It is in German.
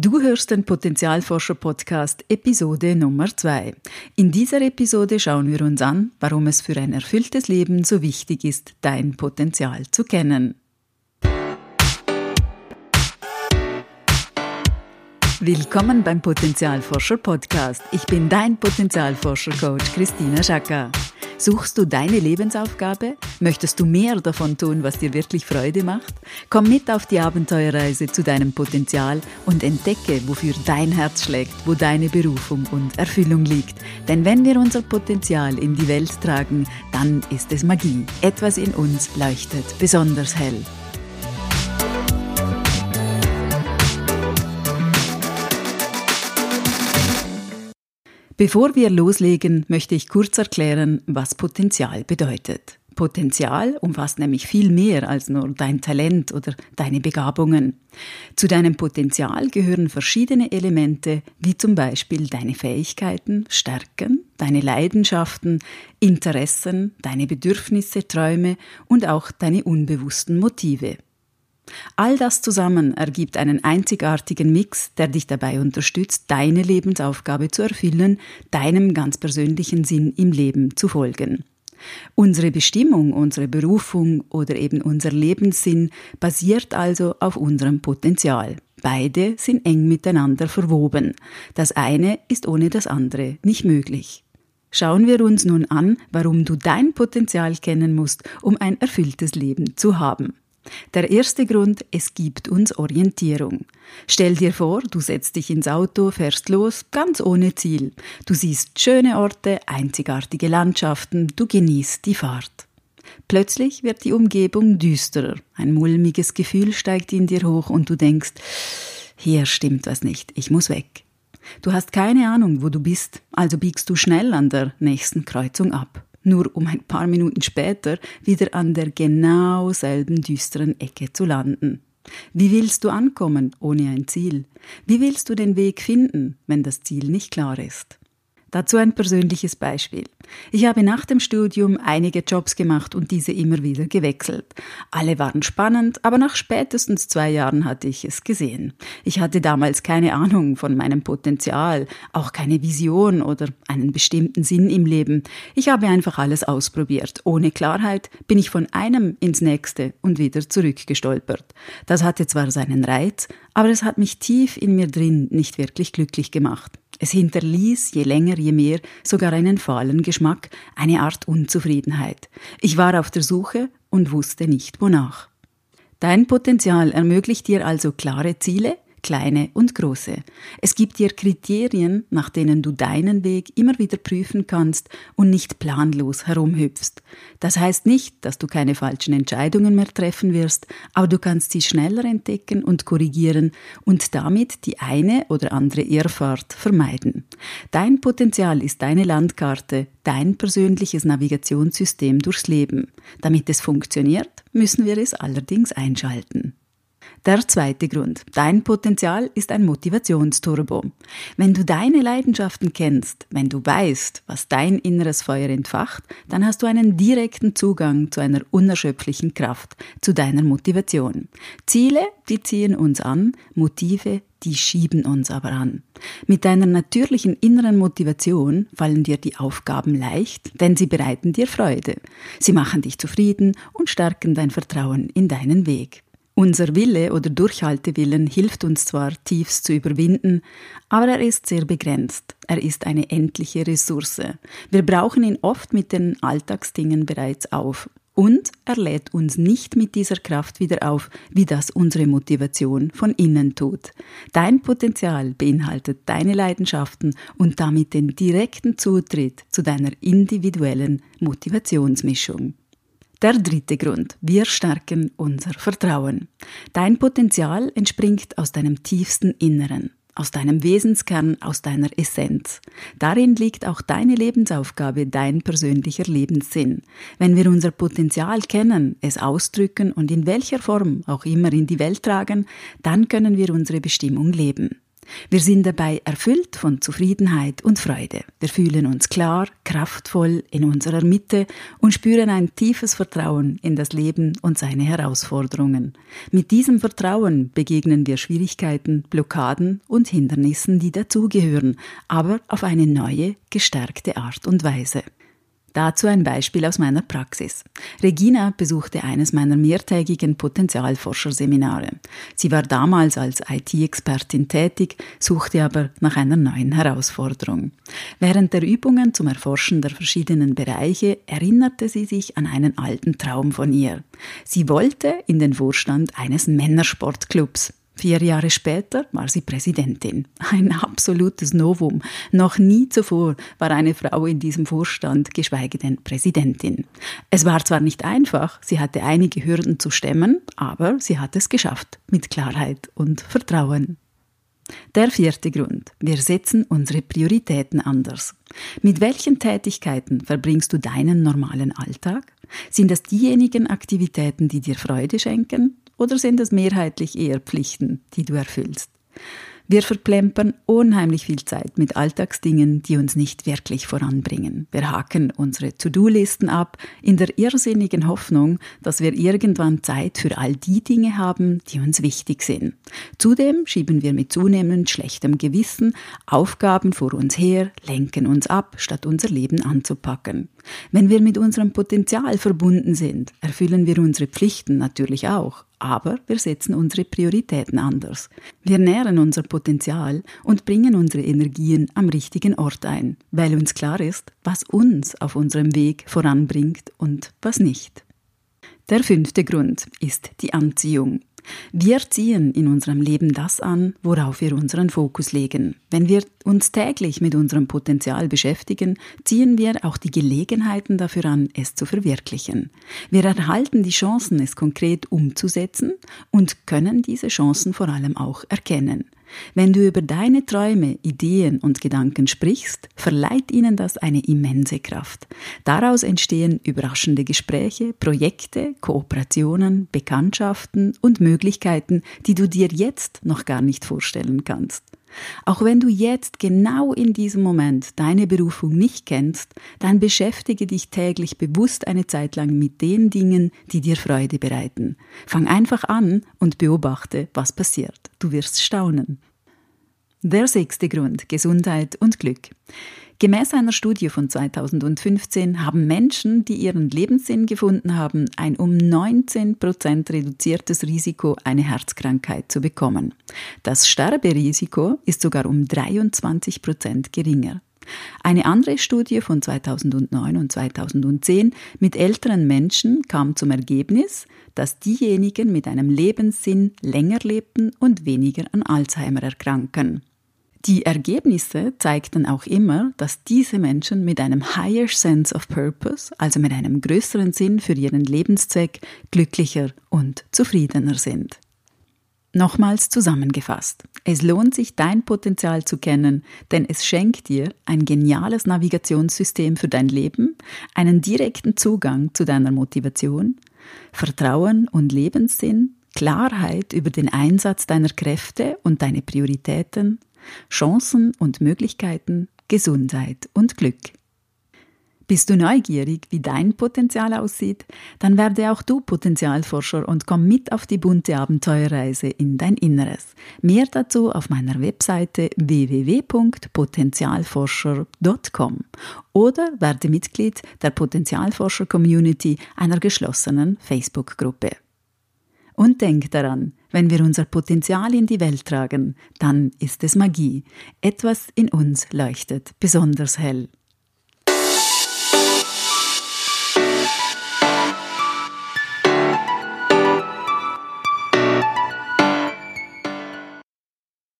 Du hörst den Potenzialforscher Podcast Episode Nummer 2. In dieser Episode schauen wir uns an, warum es für ein erfülltes Leben so wichtig ist, dein Potenzial zu kennen. Willkommen beim Potenzialforscher Podcast. Ich bin dein Potenzialforscher Coach Christina Schacker. Suchst du deine Lebensaufgabe? Möchtest du mehr davon tun, was dir wirklich Freude macht? Komm mit auf die Abenteuerreise zu deinem Potenzial und entdecke, wofür dein Herz schlägt, wo deine Berufung und Erfüllung liegt. Denn wenn wir unser Potenzial in die Welt tragen, dann ist es Magie. Etwas in uns leuchtet besonders hell. Bevor wir loslegen, möchte ich kurz erklären, was Potenzial bedeutet. Potenzial umfasst nämlich viel mehr als nur dein Talent oder deine Begabungen. Zu deinem Potenzial gehören verschiedene Elemente, wie zum Beispiel deine Fähigkeiten, Stärken, deine Leidenschaften, Interessen, deine Bedürfnisse, Träume und auch deine unbewussten Motive. All das zusammen ergibt einen einzigartigen Mix, der dich dabei unterstützt, deine Lebensaufgabe zu erfüllen, deinem ganz persönlichen Sinn im Leben zu folgen. Unsere Bestimmung, unsere Berufung oder eben unser Lebenssinn basiert also auf unserem Potenzial. Beide sind eng miteinander verwoben. Das eine ist ohne das andere nicht möglich. Schauen wir uns nun an, warum du dein Potenzial kennen musst, um ein erfülltes Leben zu haben. Der erste Grund, es gibt uns Orientierung. Stell dir vor, du setzt dich ins Auto, fährst los, ganz ohne Ziel. Du siehst schöne Orte, einzigartige Landschaften, du genießt die Fahrt. Plötzlich wird die Umgebung düsterer, ein mulmiges Gefühl steigt in dir hoch und du denkst, hier stimmt was nicht, ich muss weg. Du hast keine Ahnung, wo du bist, also biegst du schnell an der nächsten Kreuzung ab nur um ein paar Minuten später wieder an der genau selben düsteren Ecke zu landen. Wie willst du ankommen ohne ein Ziel? Wie willst du den Weg finden, wenn das Ziel nicht klar ist? Dazu ein persönliches Beispiel. Ich habe nach dem Studium einige Jobs gemacht und diese immer wieder gewechselt. Alle waren spannend, aber nach spätestens zwei Jahren hatte ich es gesehen. Ich hatte damals keine Ahnung von meinem Potenzial, auch keine Vision oder einen bestimmten Sinn im Leben. Ich habe einfach alles ausprobiert. Ohne Klarheit bin ich von einem ins nächste und wieder zurückgestolpert. Das hatte zwar seinen Reiz, aber es hat mich tief in mir drin nicht wirklich glücklich gemacht. Es hinterließ je länger, je mehr sogar einen fahlen Geschmack, eine Art Unzufriedenheit. Ich war auf der Suche und wusste nicht wonach. Dein Potenzial ermöglicht dir also klare Ziele, kleine und große. Es gibt dir Kriterien, nach denen du deinen Weg immer wieder prüfen kannst und nicht planlos herumhüpfst. Das heißt nicht, dass du keine falschen Entscheidungen mehr treffen wirst, aber du kannst sie schneller entdecken und korrigieren und damit die eine oder andere Irrfahrt vermeiden. Dein Potenzial ist deine Landkarte, dein persönliches Navigationssystem durchs Leben. Damit es funktioniert, müssen wir es allerdings einschalten. Der zweite Grund. Dein Potenzial ist ein Motivationsturbo. Wenn du deine Leidenschaften kennst, wenn du weißt, was dein inneres Feuer entfacht, dann hast du einen direkten Zugang zu einer unerschöpflichen Kraft, zu deiner Motivation. Ziele, die ziehen uns an, Motive, die schieben uns aber an. Mit deiner natürlichen inneren Motivation fallen dir die Aufgaben leicht, denn sie bereiten dir Freude. Sie machen dich zufrieden und stärken dein Vertrauen in deinen Weg. Unser Wille oder Durchhaltewillen hilft uns zwar tiefst zu überwinden, aber er ist sehr begrenzt. Er ist eine endliche Ressource. Wir brauchen ihn oft mit den Alltagsdingen bereits auf. Und er lädt uns nicht mit dieser Kraft wieder auf, wie das unsere Motivation von innen tut. Dein Potenzial beinhaltet deine Leidenschaften und damit den direkten Zutritt zu deiner individuellen Motivationsmischung. Der dritte Grund. Wir stärken unser Vertrauen. Dein Potenzial entspringt aus deinem tiefsten Inneren, aus deinem Wesenskern, aus deiner Essenz. Darin liegt auch deine Lebensaufgabe, dein persönlicher Lebenssinn. Wenn wir unser Potenzial kennen, es ausdrücken und in welcher Form auch immer in die Welt tragen, dann können wir unsere Bestimmung leben. Wir sind dabei erfüllt von Zufriedenheit und Freude. Wir fühlen uns klar, kraftvoll in unserer Mitte und spüren ein tiefes Vertrauen in das Leben und seine Herausforderungen. Mit diesem Vertrauen begegnen wir Schwierigkeiten, Blockaden und Hindernissen, die dazugehören, aber auf eine neue, gestärkte Art und Weise. Dazu ein Beispiel aus meiner Praxis. Regina besuchte eines meiner mehrtägigen Potenzialforscherseminare. Sie war damals als IT-Expertin tätig, suchte aber nach einer neuen Herausforderung. Während der Übungen zum Erforschen der verschiedenen Bereiche erinnerte sie sich an einen alten Traum von ihr. Sie wollte in den Vorstand eines Männersportclubs. Vier Jahre später war sie Präsidentin. Ein absolutes Novum. Noch nie zuvor war eine Frau in diesem Vorstand, geschweige denn Präsidentin. Es war zwar nicht einfach, sie hatte einige Hürden zu stemmen, aber sie hat es geschafft, mit Klarheit und Vertrauen. Der vierte Grund. Wir setzen unsere Prioritäten anders. Mit welchen Tätigkeiten verbringst du deinen normalen Alltag? Sind das diejenigen Aktivitäten, die dir Freude schenken? Oder sind es mehrheitlich eher Pflichten, die du erfüllst? Wir verplempern unheimlich viel Zeit mit Alltagsdingen, die uns nicht wirklich voranbringen. Wir haken unsere To-Do-Listen ab, in der irrsinnigen Hoffnung, dass wir irgendwann Zeit für all die Dinge haben, die uns wichtig sind. Zudem schieben wir mit zunehmend schlechtem Gewissen Aufgaben vor uns her, lenken uns ab, statt unser Leben anzupacken. Wenn wir mit unserem Potenzial verbunden sind, erfüllen wir unsere Pflichten natürlich auch aber wir setzen unsere Prioritäten anders. Wir nähren unser Potenzial und bringen unsere Energien am richtigen Ort ein, weil uns klar ist, was uns auf unserem Weg voranbringt und was nicht. Der fünfte Grund ist die Anziehung. Wir ziehen in unserem Leben das an, worauf wir unseren Fokus legen. Wenn wir uns täglich mit unserem Potenzial beschäftigen, ziehen wir auch die Gelegenheiten dafür an, es zu verwirklichen. Wir erhalten die Chancen, es konkret umzusetzen und können diese Chancen vor allem auch erkennen. Wenn du über deine Träume, Ideen und Gedanken sprichst, verleiht ihnen das eine immense Kraft. Daraus entstehen überraschende Gespräche, Projekte, Kooperationen, Bekanntschaften und Möglichkeiten, die du dir jetzt noch gar nicht vorstellen kannst. Auch wenn du jetzt genau in diesem Moment deine Berufung nicht kennst, dann beschäftige dich täglich bewusst eine Zeit lang mit den Dingen, die dir Freude bereiten. Fang einfach an und beobachte, was passiert. Du wirst staunen. Der sechste Grund, Gesundheit und Glück. Gemäß einer Studie von 2015 haben Menschen, die ihren Lebenssinn gefunden haben, ein um 19 Prozent reduziertes Risiko, eine Herzkrankheit zu bekommen. Das Sterberisiko ist sogar um 23 Prozent geringer. Eine andere Studie von 2009 und 2010 mit älteren Menschen kam zum Ergebnis, dass diejenigen mit einem Lebenssinn länger lebten und weniger an Alzheimer erkranken. Die Ergebnisse zeigten auch immer, dass diese Menschen mit einem higher sense of purpose, also mit einem größeren Sinn für ihren Lebenszweck, glücklicher und zufriedener sind. Nochmals zusammengefasst. Es lohnt sich, dein Potenzial zu kennen, denn es schenkt dir ein geniales Navigationssystem für dein Leben, einen direkten Zugang zu deiner Motivation, Vertrauen und Lebenssinn, Klarheit über den Einsatz deiner Kräfte und deine Prioritäten, Chancen und Möglichkeiten, Gesundheit und Glück. Bist du neugierig, wie dein Potenzial aussieht? Dann werde auch du Potenzialforscher und komm mit auf die bunte Abenteuerreise in dein Inneres. Mehr dazu auf meiner Webseite www.potenzialforscher.com oder werde Mitglied der Potenzialforscher Community einer geschlossenen Facebook-Gruppe. Und denk daran, wenn wir unser Potenzial in die Welt tragen, dann ist es Magie. Etwas in uns leuchtet besonders hell.